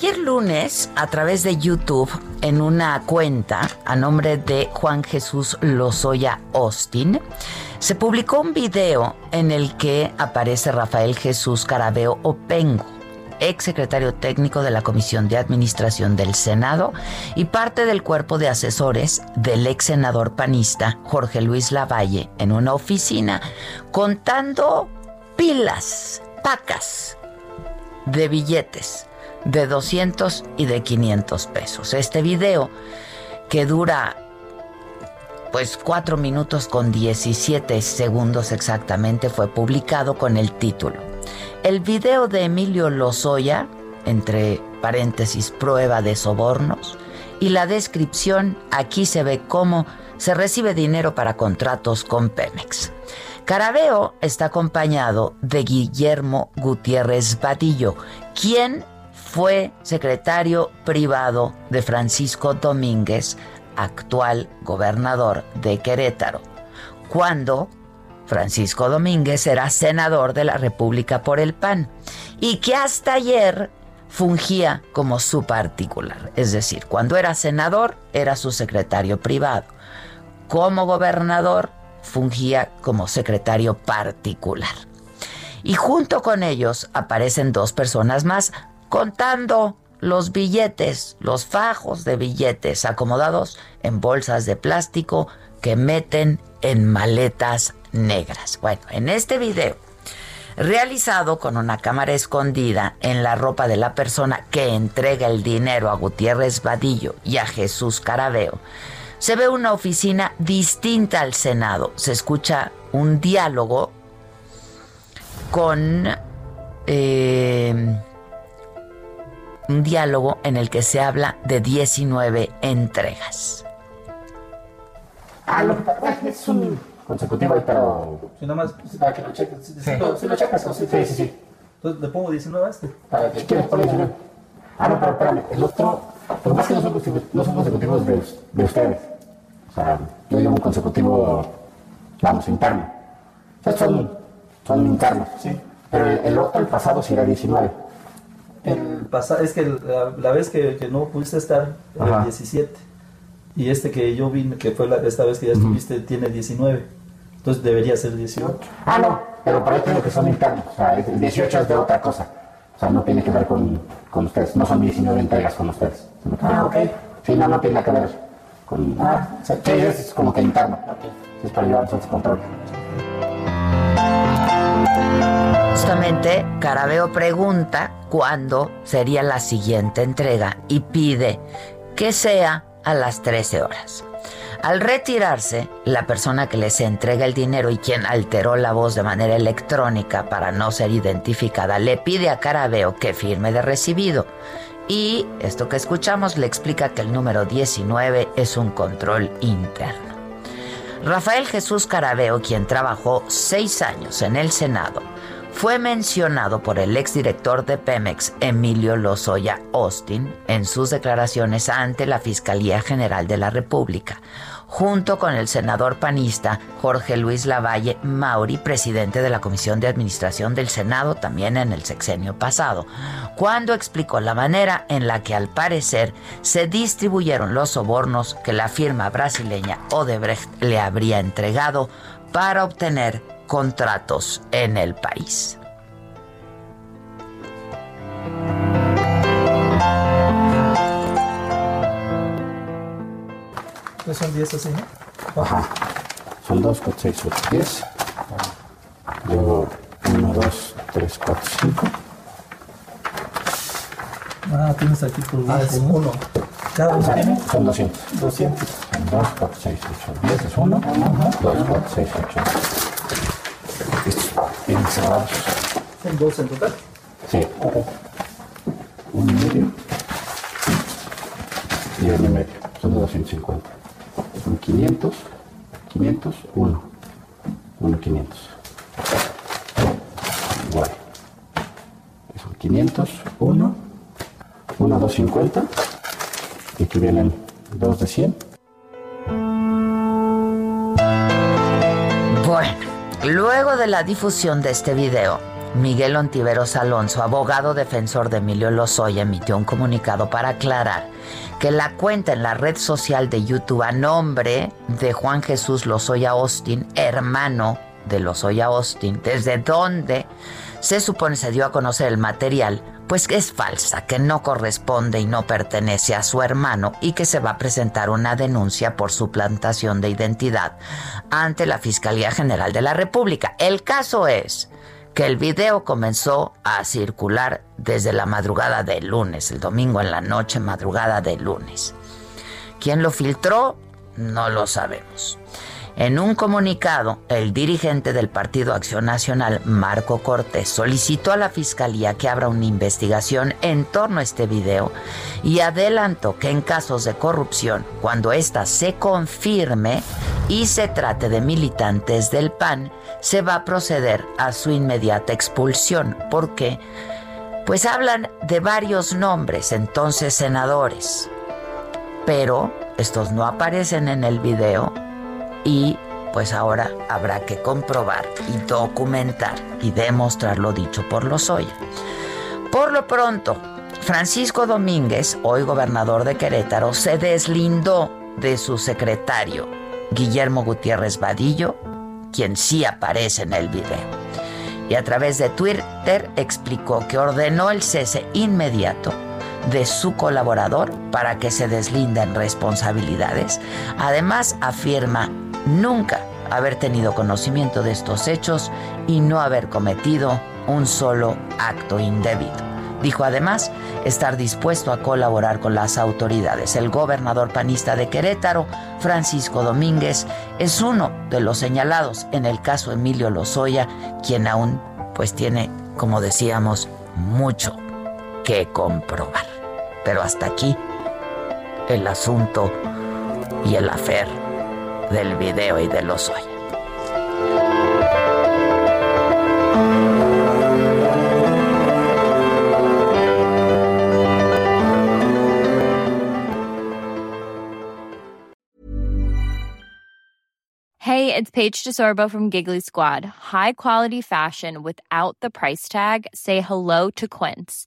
Ayer lunes, a través de YouTube, en una cuenta a nombre de Juan Jesús Lozoya Austin, se publicó un video en el que aparece Rafael Jesús Carabeo Opengo, ex secretario técnico de la Comisión de Administración del Senado y parte del cuerpo de asesores del ex senador panista Jorge Luis Lavalle en una oficina contando pilas, pacas de billetes de 200 y de 500 pesos. Este video que dura pues 4 minutos con 17 segundos exactamente fue publicado con el título El video de Emilio Lozoya, entre paréntesis prueba de sobornos, y la descripción aquí se ve cómo se recibe dinero para contratos con Pemex. Carabeo está acompañado de Guillermo Gutiérrez Vadillo, quien fue secretario privado de Francisco Domínguez, actual gobernador de Querétaro, cuando Francisco Domínguez era senador de la República por el PAN y que hasta ayer fungía como su particular. Es decir, cuando era senador era su secretario privado. Como gobernador fungía como secretario particular. Y junto con ellos aparecen dos personas más, contando los billetes, los fajos de billetes acomodados en bolsas de plástico que meten en maletas negras. Bueno, en este video, realizado con una cámara escondida en la ropa de la persona que entrega el dinero a Gutiérrez Vadillo y a Jesús Carabeo, se ve una oficina distinta al Senado. Se escucha un diálogo con... Eh, un diálogo en el que se habla de 19 entregas. Ah, lo que pasa es un consecutivo, pero. Si nomás. Para que lo cheques. Si, sí. lo, si lo checas, sí, sí, sí. Entonces le pongo 19 a este. Para que quieres poner 19. Ah, no, pero espérame. El otro. Lo más que no son, no son consecutivos de, de ustedes. O sea, yo digo un consecutivo, vamos, interno. O sea, son, son internos. Sí. Pero el, el otro, el pasado, sí era 19. Pasado, es que la, la vez que, que, no pudiste estar, era el 17. Y este que yo vi, que fue la, esta vez que ya estuviste, uh -huh. tiene 19. Entonces debería ser 18. Ah, no, pero para eso que son internos. O sea, el 18 es de otra cosa. O sea, no tiene que ver con, con ustedes. No son 19 entregas con ustedes. Ah, ok. Sí, no, no tiene que ver con. Ah, o sea, sí, es como que interno. Okay. Es para llevar su control. Justamente, Carabeo pregunta cuándo sería la siguiente entrega y pide que sea a las 13 horas. Al retirarse, la persona que les entrega el dinero y quien alteró la voz de manera electrónica para no ser identificada, le pide a Carabeo que firme de recibido. Y esto que escuchamos le explica que el número 19 es un control interno. Rafael Jesús Carabeo, quien trabajó seis años en el Senado, fue mencionado por el exdirector de Pemex, Emilio Lozoya Austin, en sus declaraciones ante la Fiscalía General de la República, junto con el senador panista Jorge Luis Lavalle Mauri, presidente de la Comisión de Administración del Senado también en el sexenio pasado, cuando explicó la manera en la que al parecer se distribuyeron los sobornos que la firma brasileña Odebrecht le habría entregado para obtener contratos en el país. Son 10 así. Ajá. Son 2, 4, 6, 8, 10. Luego 1, 2, 3, 4, Ah, tienes aquí por uno. ¿Cada uno? Son 200. 200. 2, 4, 6, 8, 10 es 1. 2, 4, 6, 8, 10. Estos vienen cerrados. ¿Son dos en total? Sí. Uno y medio. Y uno y medio. Son de 250. Son 500. 500, 1. 1, 500. Igual. Son 500, 1. 1, 250. Y aquí vienen dos de 100. Bueno, luego de la difusión de este video, Miguel Ontiveros Alonso, abogado defensor de Emilio Lozoya, emitió un comunicado para aclarar que la cuenta en la red social de YouTube a nombre de Juan Jesús Lozoya Austin, hermano de Lozoya Austin, desde donde se supone se dio a conocer el material, pues es falsa, que no corresponde y no pertenece a su hermano y que se va a presentar una denuncia por suplantación de identidad ante la Fiscalía General de la República. El caso es que el video comenzó a circular desde la madrugada del lunes, el domingo en la noche, madrugada del lunes. ¿Quién lo filtró? No lo sabemos. En un comunicado, el dirigente del Partido Acción Nacional, Marco Cortés, solicitó a la Fiscalía que abra una investigación en torno a este video y adelantó que en casos de corrupción, cuando ésta se confirme y se trate de militantes del PAN, se va a proceder a su inmediata expulsión, porque pues hablan de varios nombres, entonces senadores, pero estos no aparecen en el video y pues ahora habrá que comprobar y documentar y demostrar lo dicho por Lozoya. Por lo pronto, Francisco Domínguez, hoy gobernador de Querétaro, se deslindó de su secretario, Guillermo Gutiérrez Vadillo, quien sí aparece en el video. Y a través de Twitter explicó que ordenó el cese inmediato de su colaborador para que se deslinden responsabilidades. Además, afirma nunca haber tenido conocimiento de estos hechos y no haber cometido un solo acto indebido. Dijo además estar dispuesto a colaborar con las autoridades. El gobernador panista de Querétaro, Francisco Domínguez, es uno de los señalados en el caso Emilio Lozoya, quien aún pues tiene, como decíamos, mucho que comprobar. Pero hasta aquí el asunto y el afer del video y de los hoy. Hey, it's Paige DeSorbo from Giggly Squad. High quality fashion without the price tag. Say hello to Quince.